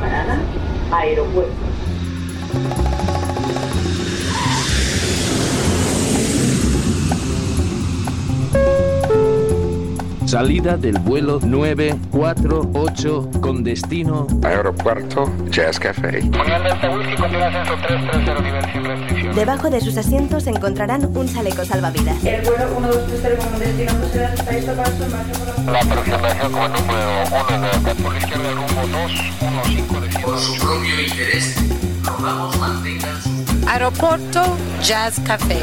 parada Aeropuerto. Salida del vuelo 948 con destino Aeropuerto Jazz Café. Debajo de sus asientos encontrarán un chaleco salvavidas. El vuelo 1230 con destino La aproximación número 1 de por la izquierda rumbo 215 Por su propio interés, rogamos mantengan su... Aeropuerto Jazz Café.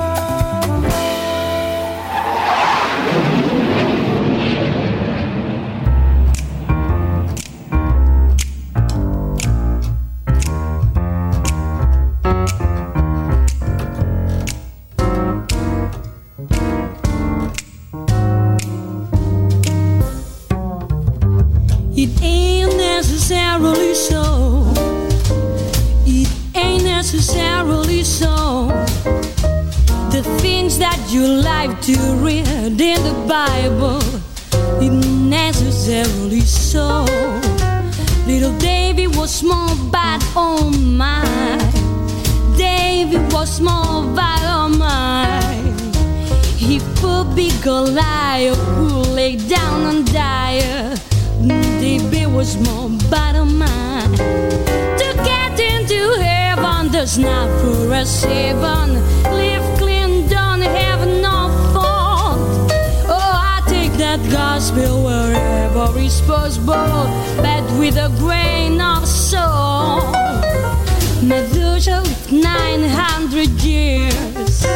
Big Goliath who lay down and died. Davy was more bottom mine. To get into heaven, there's not for a seven. Live clean, don't have no fault. Oh, I take that gospel wherever it's possible, but with a grain of salt. Methuselah lived 900 years.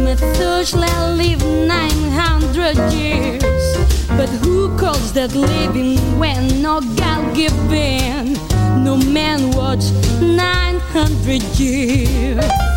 Methuselah lived 900 years. But who calls that living when no God given? No man watched 900 years.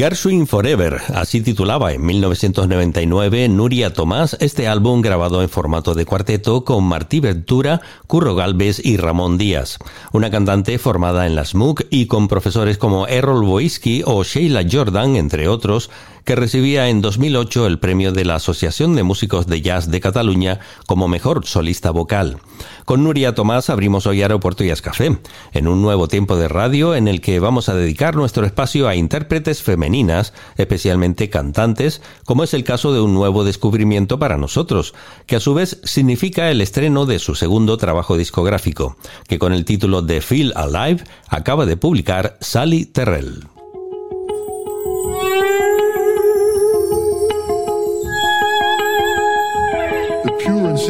Gershwin Forever, así titulaba en 1999 Nuria Tomás este álbum grabado en formato de cuarteto con Martí Ventura, Curro Galvez y Ramón Díaz, una cantante formada en las MOOC y con profesores como Errol Boisky o Sheila Jordan, entre otros, que recibía en 2008 el premio de la Asociación de Músicos de Jazz de Cataluña como mejor solista vocal. Con Nuria Tomás abrimos hoy Aeropuerto Jazz Café, en un nuevo tiempo de radio en el que vamos a dedicar nuestro espacio a intérpretes femeninas, especialmente cantantes, como es el caso de un nuevo descubrimiento para nosotros, que a su vez significa el estreno de su segundo trabajo discográfico, que con el título de Feel Alive acaba de publicar Sally Terrell.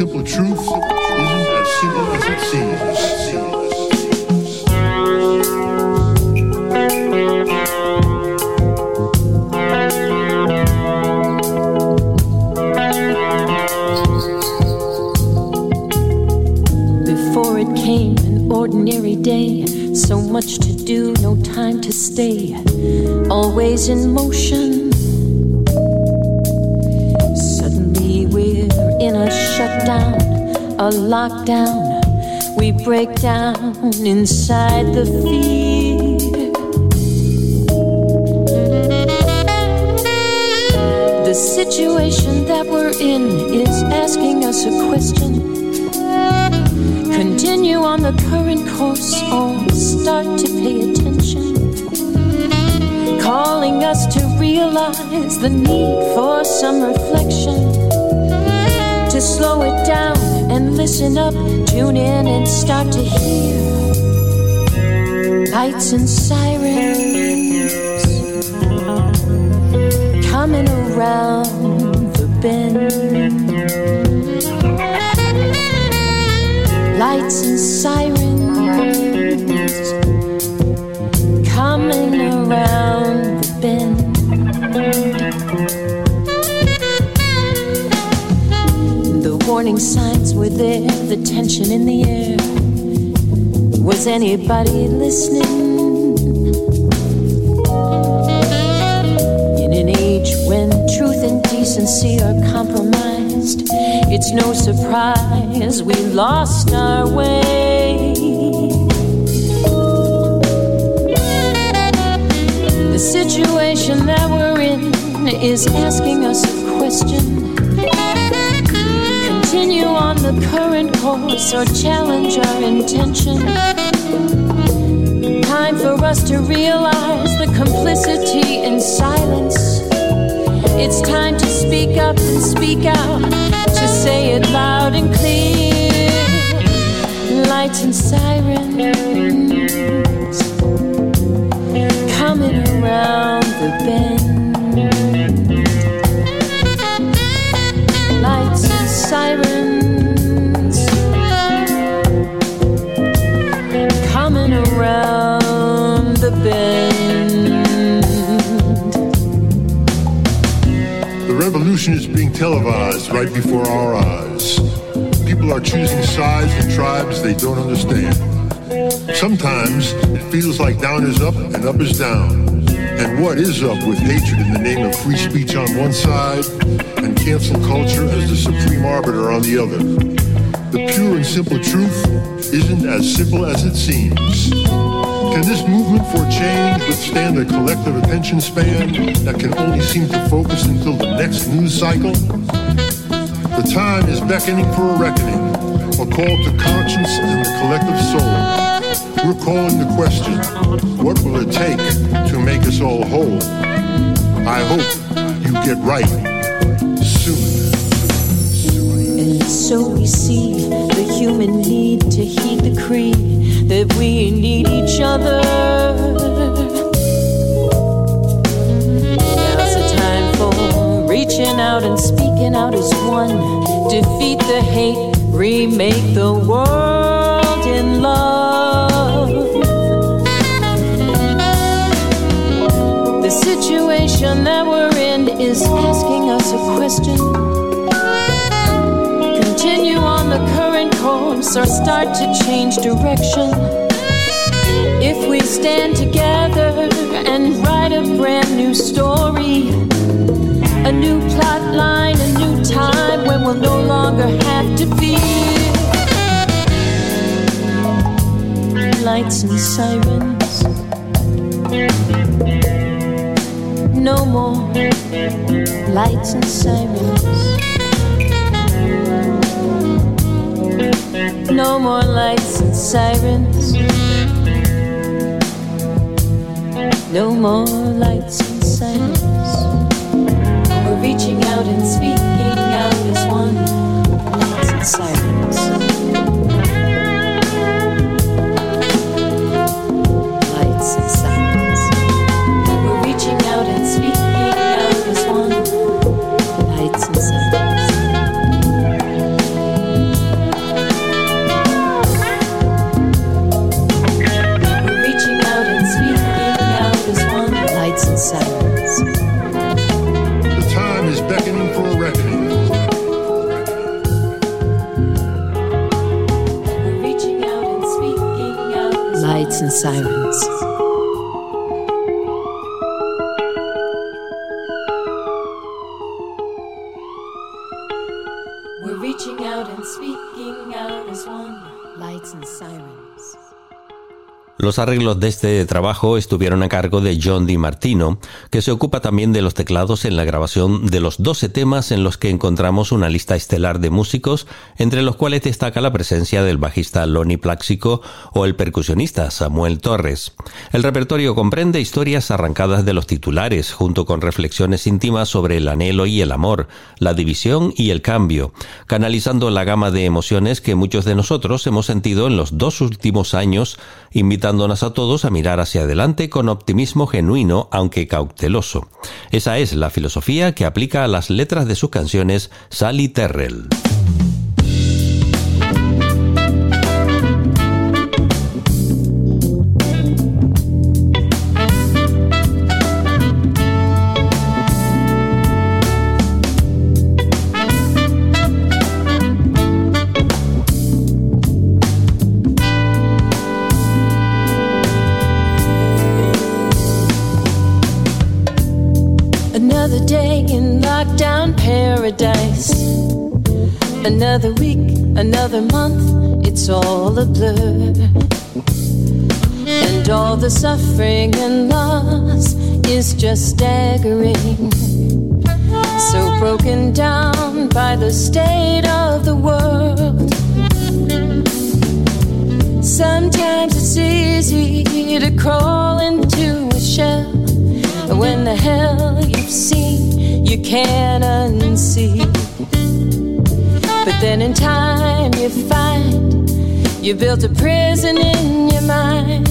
Simple truth isn't as simple as it seems. Before it came an ordinary day, so much to do, no time to stay, always in motion shutdown, a lockdown. We break down inside the fear. The situation that we're in is asking us a question. Continue on the current course or start to pay attention. Calling us to realize the need for some reflection slow it down and listen up, tune in and start to hear lights and sirens coming around the bend. Lights and sirens warning signs were there, the tension in the air. Was anybody listening? In an age when truth and decency are compromised, it's no surprise we lost our way. The situation that we're in is asking us a question on the current course or challenge our intention. Time for us to realize the complicity in silence. It's time to speak up and speak out, to say it loud and clear. Lights and sirens coming around the bend. Lights and sirens revolution is being televised right before our eyes. People are choosing sides and tribes they don't understand. Sometimes it feels like down is up and up is down. And what is up with hatred in the name of free speech on one side and cancel culture as the supreme arbiter on the other. The pure and simple truth isn't as simple as it seems. Can this movement for change withstand a collective attention span that can only seem to focus until the next news cycle? The time is beckoning for a reckoning, a call to conscience and the collective soul. We're calling the question, what will it take to make us all whole? I hope you get right so we see the human need to heed the creed that we need each other. Now's the time for reaching out and speaking out as one. Defeat the hate, remake the world in love. The situation that we're in is asking us a question. Or start to change direction. If we stand together and write a brand new story, a new plot line, a new time when we'll no longer have to fear lights and sirens. No more lights and sirens. No more lights and sirens. No more lights and sirens. We're reaching out and speaking out as one. Lights and sirens. As Los arreglos de este trabajo estuvieron a cargo de John Di Martino, que se ocupa también de los teclados en la grabación de los 12 temas en los que encontramos una lista estelar de músicos, entre los cuales destaca la presencia del bajista Lonnie Plaxico o el percusionista Samuel Torres. El repertorio comprende historias arrancadas de los titulares, junto con reflexiones íntimas sobre el anhelo y el amor, la división y el cambio, canalizando la gama de emociones que muchos de nosotros hemos sentido en los dos últimos años, a todos a mirar hacia adelante con optimismo genuino, aunque cauteloso. Esa es la filosofía que aplica a las letras de sus canciones Sally Terrell. Another week, another month, it's all a blur. And all the suffering and loss is just staggering. So broken down by the state of the world. Sometimes it's easy to crawl into a shell when the hell you've seen you can't unsee. But then in time you find you built a prison in your mind,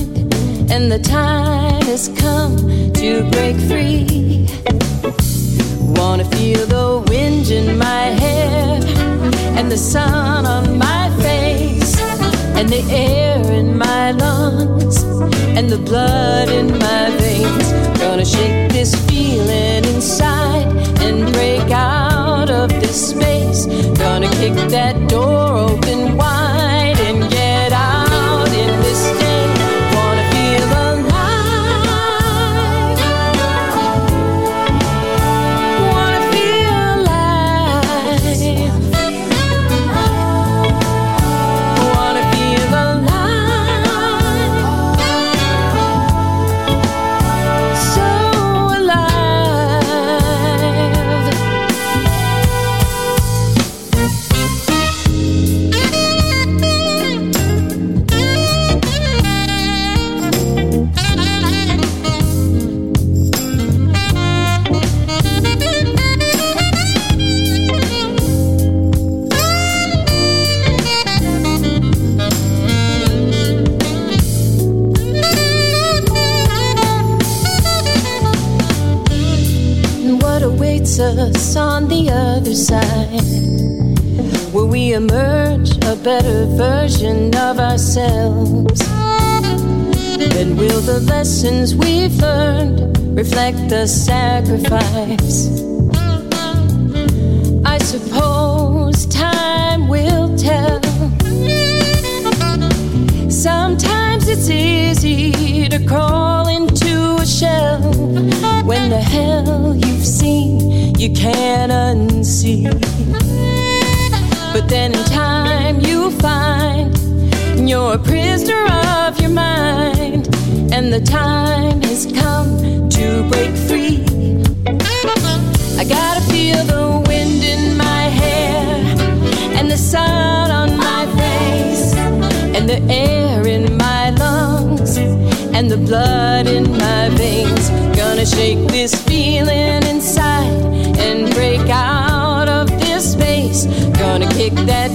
and the time has come to break free. Wanna feel the wind in my hair and the sun on my face and the air in my lungs and the blood in my veins. Gonna shake this feeling inside and break out of this space. Gonna kick that door the lessons we've learned reflect the sacrifice? I suppose time will tell. Sometimes it's easy to crawl into a shell when the hell you've seen you can't unsee. But then in time you find you're a prisoner of your mind, and the time has come to break free. I gotta feel the wind in my hair, and the sun on my face, and the air in my lungs, and the blood in my veins. Gonna shake this feeling inside and break out of this space. Gonna kick that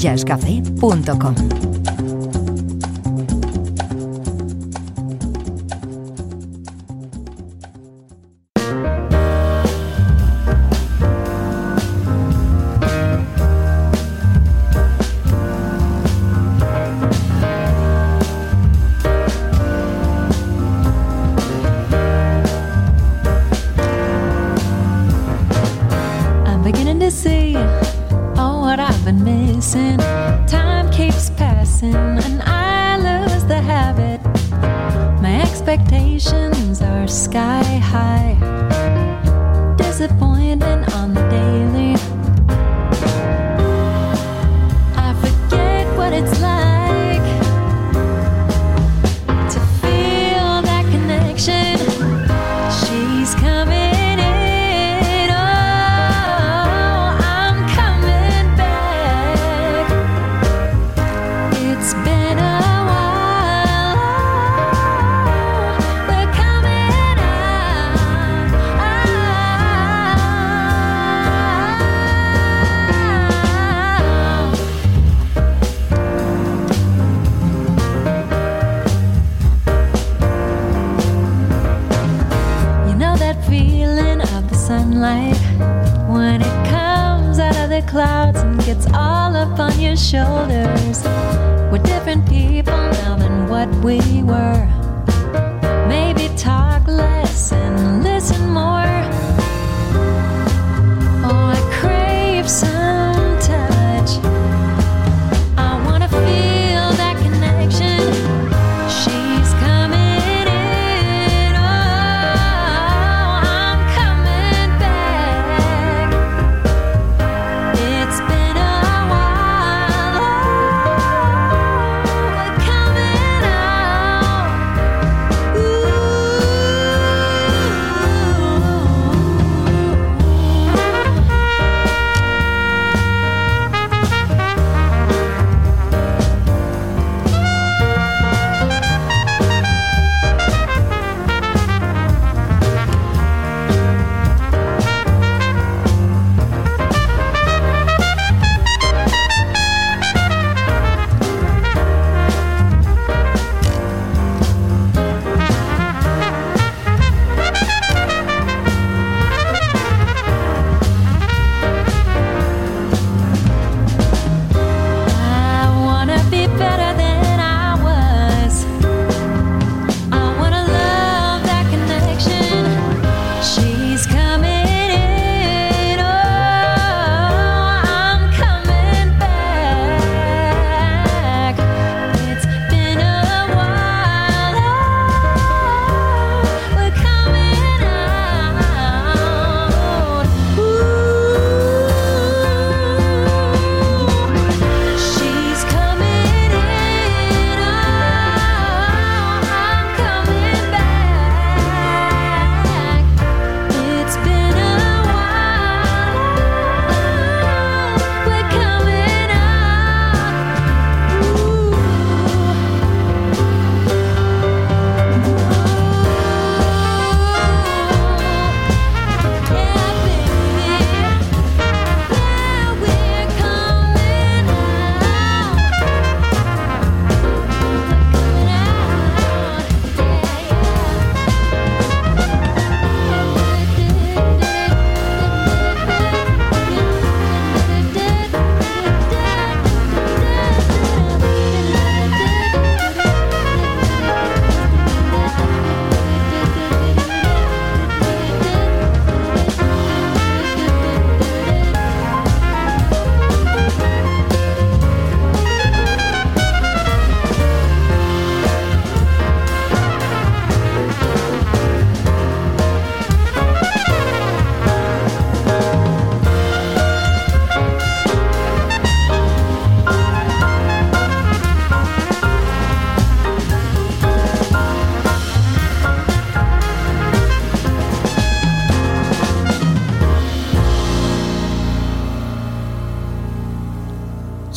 royalscafé.com. expectations are sky high. Disappointing on the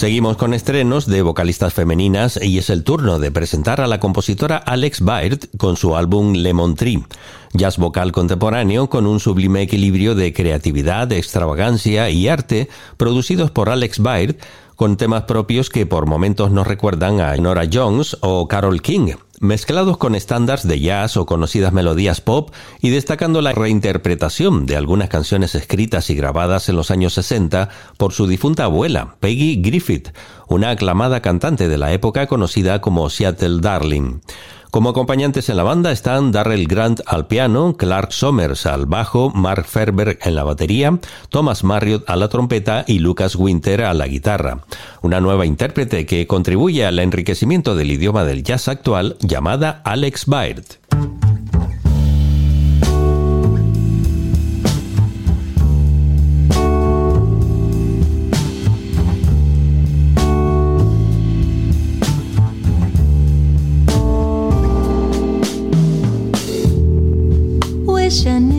Seguimos con estrenos de vocalistas femeninas y es el turno de presentar a la compositora Alex Baird con su álbum Lemon Tree. Jazz vocal contemporáneo con un sublime equilibrio de creatividad, extravagancia y arte producidos por Alex Baird con temas propios que por momentos nos recuerdan a Nora Jones o Carol King, mezclados con estándares de jazz o conocidas melodías pop y destacando la reinterpretación de algunas canciones escritas y grabadas en los años 60 por su difunta abuela, Peggy Griffith, una aclamada cantante de la época conocida como Seattle Darling. Como acompañantes en la banda están Darrell Grant al piano, Clark Somers al bajo, Mark Ferber en la batería, Thomas Marriott a la trompeta y Lucas Winter a la guitarra. Una nueva intérprete que contribuye al enriquecimiento del idioma del jazz actual llamada Alex Baird. I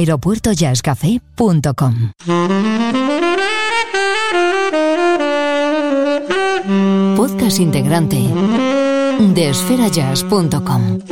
aeropuertojazzcafé.com. Podcast integrante de esferajazz.com.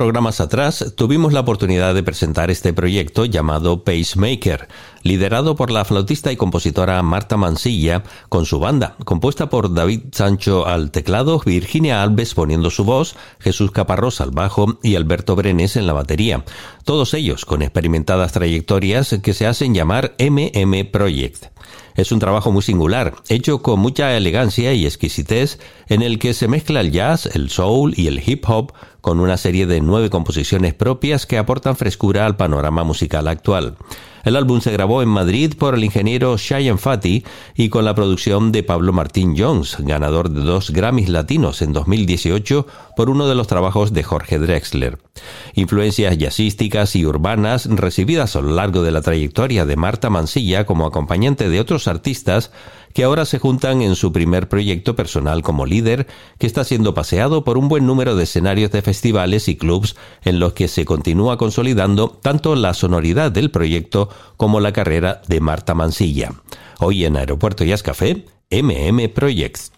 programas atrás tuvimos la oportunidad de presentar este proyecto llamado Pacemaker, liderado por la flautista y compositora Marta Mansilla con su banda, compuesta por David Sancho al teclado, Virginia Alves poniendo su voz, Jesús Caparrós al bajo y Alberto Brenes en la batería, todos ellos con experimentadas trayectorias que se hacen llamar MM Project. Es un trabajo muy singular, hecho con mucha elegancia y exquisitez, en el que se mezcla el jazz, el soul y el hip hop con una serie de nueve composiciones propias que aportan frescura al panorama musical actual. El álbum se grabó en Madrid por el ingeniero Cheyenne Fati y con la producción de Pablo Martín Jones, ganador de dos Grammys latinos en 2018 por uno de los trabajos de Jorge Drexler. Influencias jazzísticas y urbanas recibidas a lo largo de la trayectoria de Marta Mansilla como acompañante de otros artistas que ahora se juntan en su primer proyecto personal como líder, que está siendo paseado por un buen número de escenarios de festivales y clubs en los que se continúa consolidando tanto la sonoridad del proyecto como la carrera de Marta Mansilla. Hoy en Aeropuerto Jazz Café, MM Projects.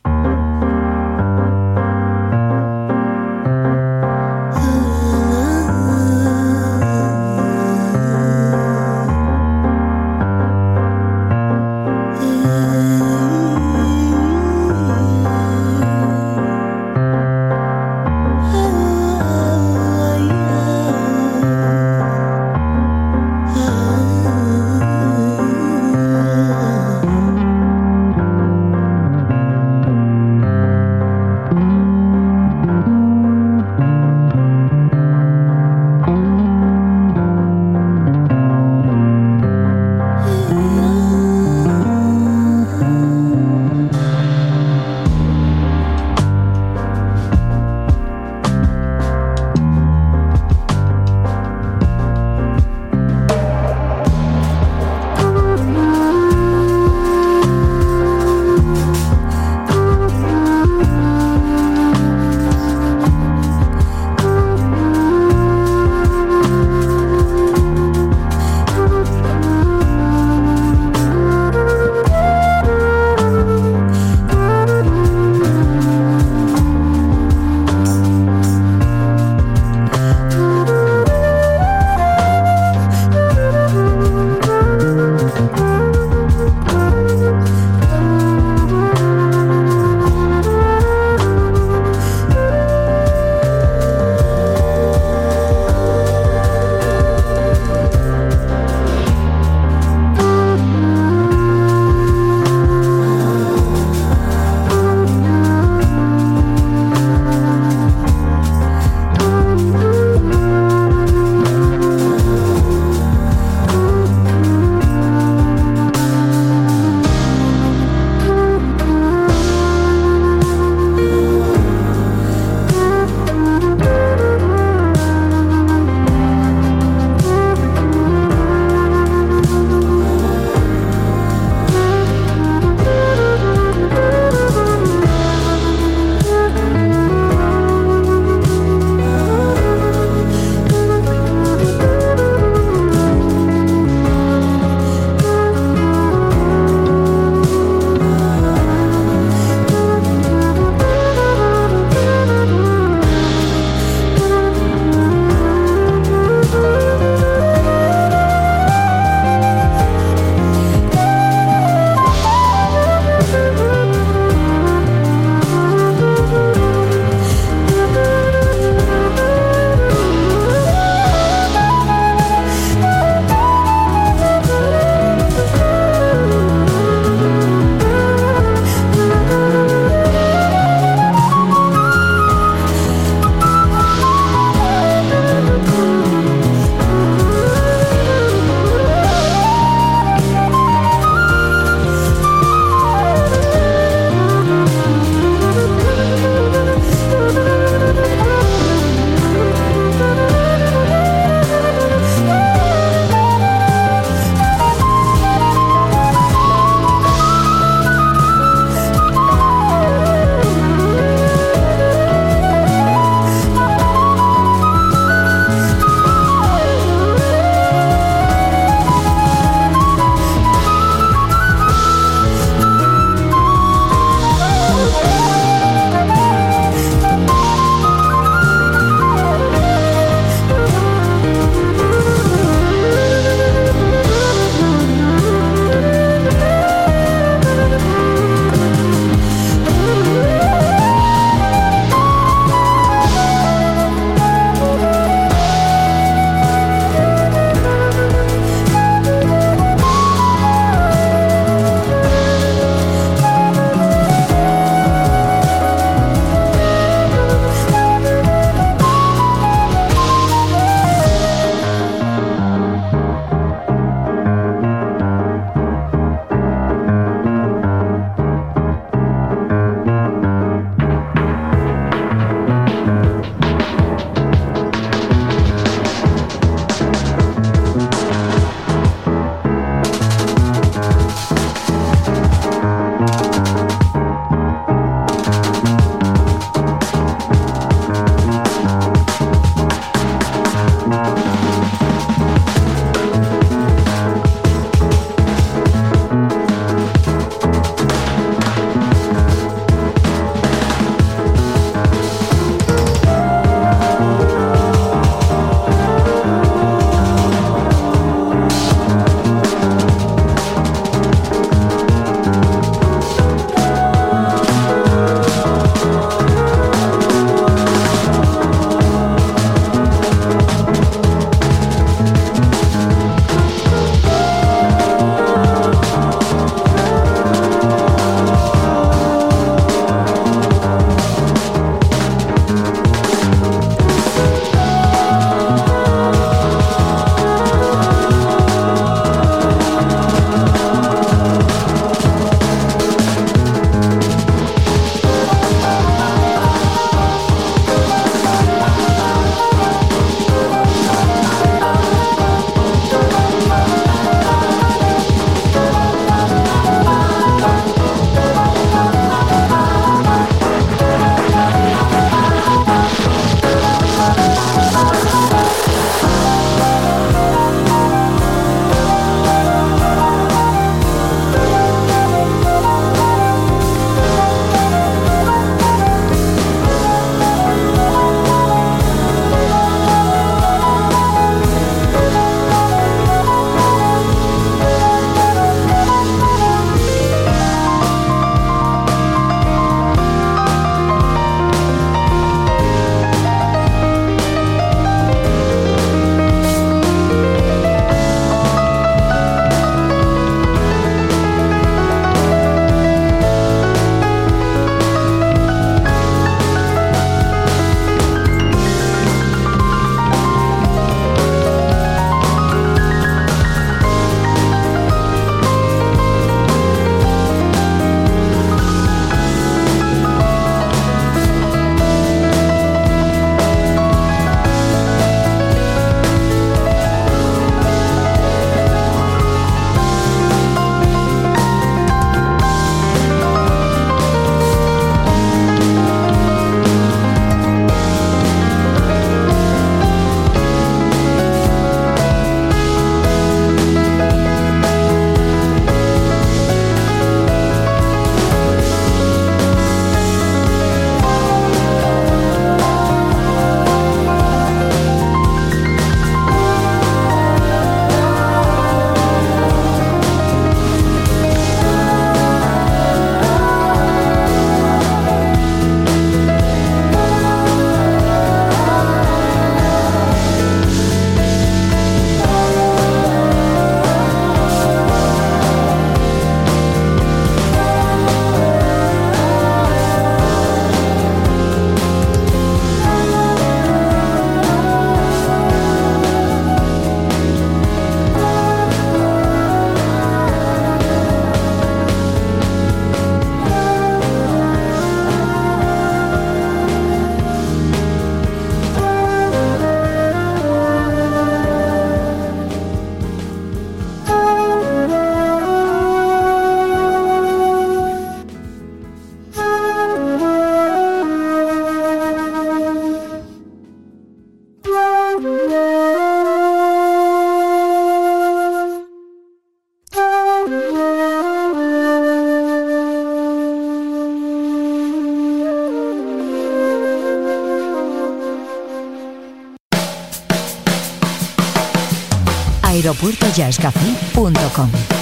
puertojazzcafé.com.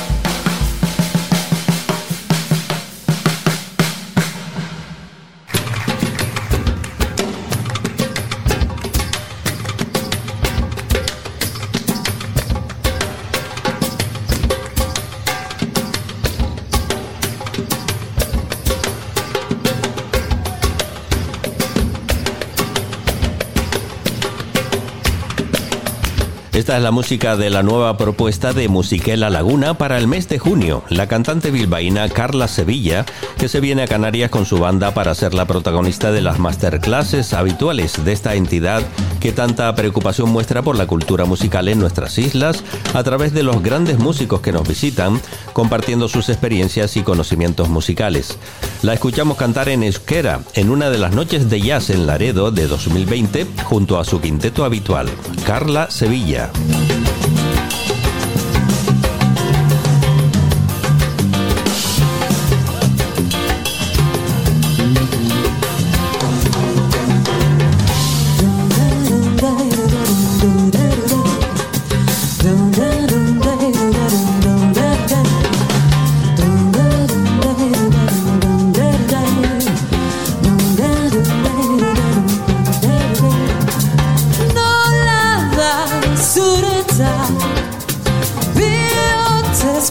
Esta es la música de la nueva propuesta de Musiquela Laguna para el mes de junio. La cantante bilbaína Carla Sevilla, que se viene a Canarias con su banda para ser la protagonista de las masterclasses habituales de esta entidad que tanta preocupación muestra por la cultura musical en nuestras islas a través de los grandes músicos que nos visitan, compartiendo sus experiencias y conocimientos musicales. La escuchamos cantar en euskera en una de las noches de jazz en Laredo de 2020 junto a su quinteto habitual, Carla Sevilla.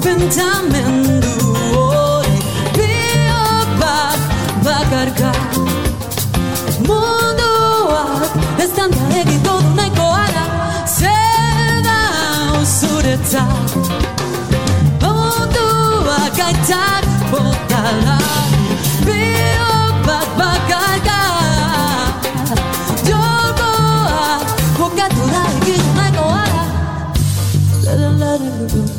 spend time in the bakarka. Munduak ez danta egin dudu nahiko ara Zer da zuretzat Munduak aitzak botala. Biro bat bakarka. Jorgoak jokatu da egin nahiko ara La la la la la.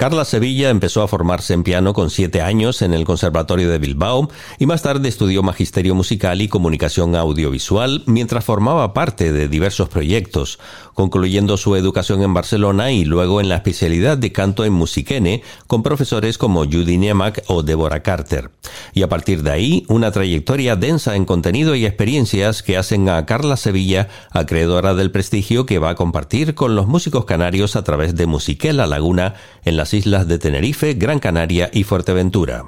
Carla Sevilla empezó a formarse en piano con siete años en el Conservatorio de Bilbao y más tarde estudió magisterio musical y comunicación audiovisual mientras formaba parte de diversos proyectos, concluyendo su educación en Barcelona y luego en la especialidad de canto en musiquene con profesores como Judy Niemak o Deborah Carter. Y a partir de ahí, una trayectoria densa en contenido y experiencias que hacen a Carla Sevilla acreedora del prestigio que va a compartir con los músicos canarios a través de Musiquela Laguna en las islas de Tenerife, Gran Canaria y Fuerteventura.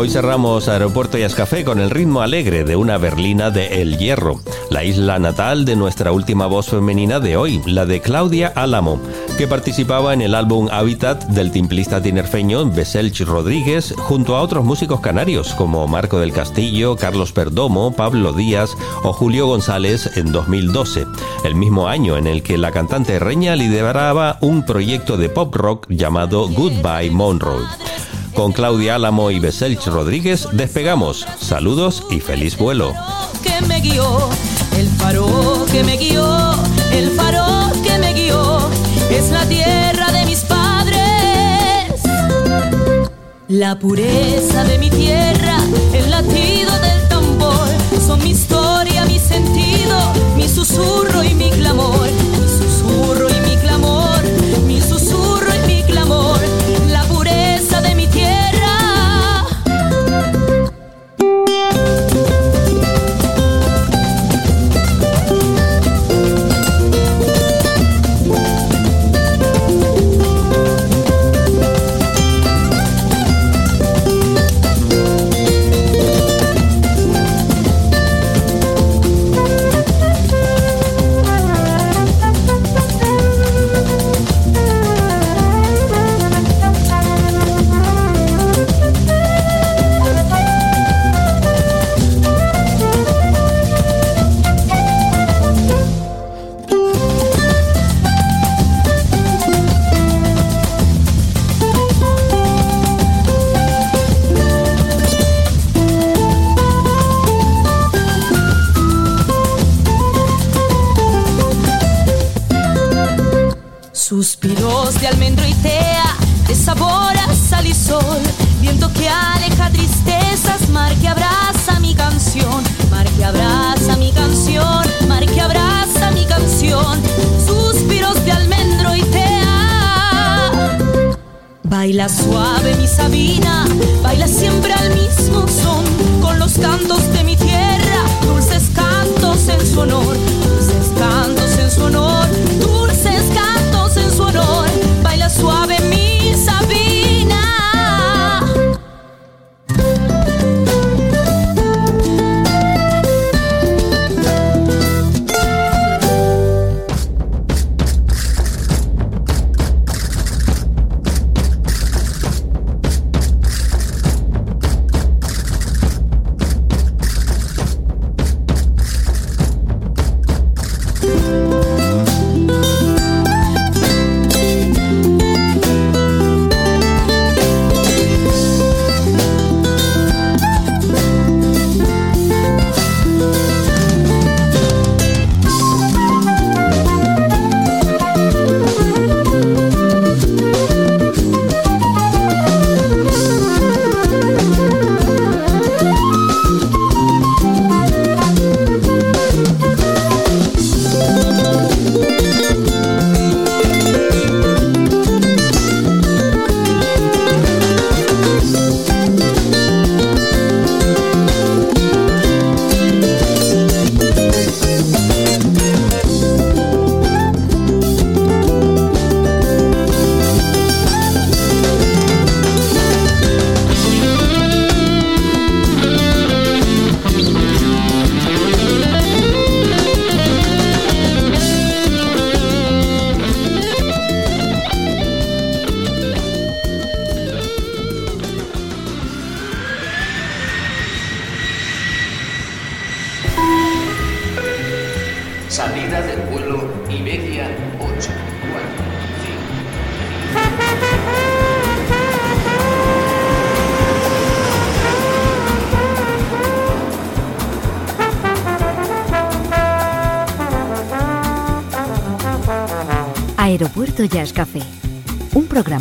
Hoy cerramos Aeropuerto y Café con el ritmo alegre de una berlina de El Hierro, la isla natal de nuestra última voz femenina de hoy, la de Claudia Álamo, que participaba en el álbum Habitat del timplista tinerfeño Beselch Rodríguez junto a otros músicos canarios como Marco del Castillo, Carlos Perdomo, Pablo Díaz o Julio González en 2012, el mismo año en el que la cantante Reña lideraba un proyecto de pop rock llamado Goodbye Monroe. Con Claudia Álamo y Beselch Rodríguez despegamos. Saludos y feliz vuelo. Que me guió, el faro que me guió, el faro que me guió, es la tierra de mis padres. La pureza de mi tierra, el latido del tambor, son mi historia, mi sentido, mi susurro y mi clamor,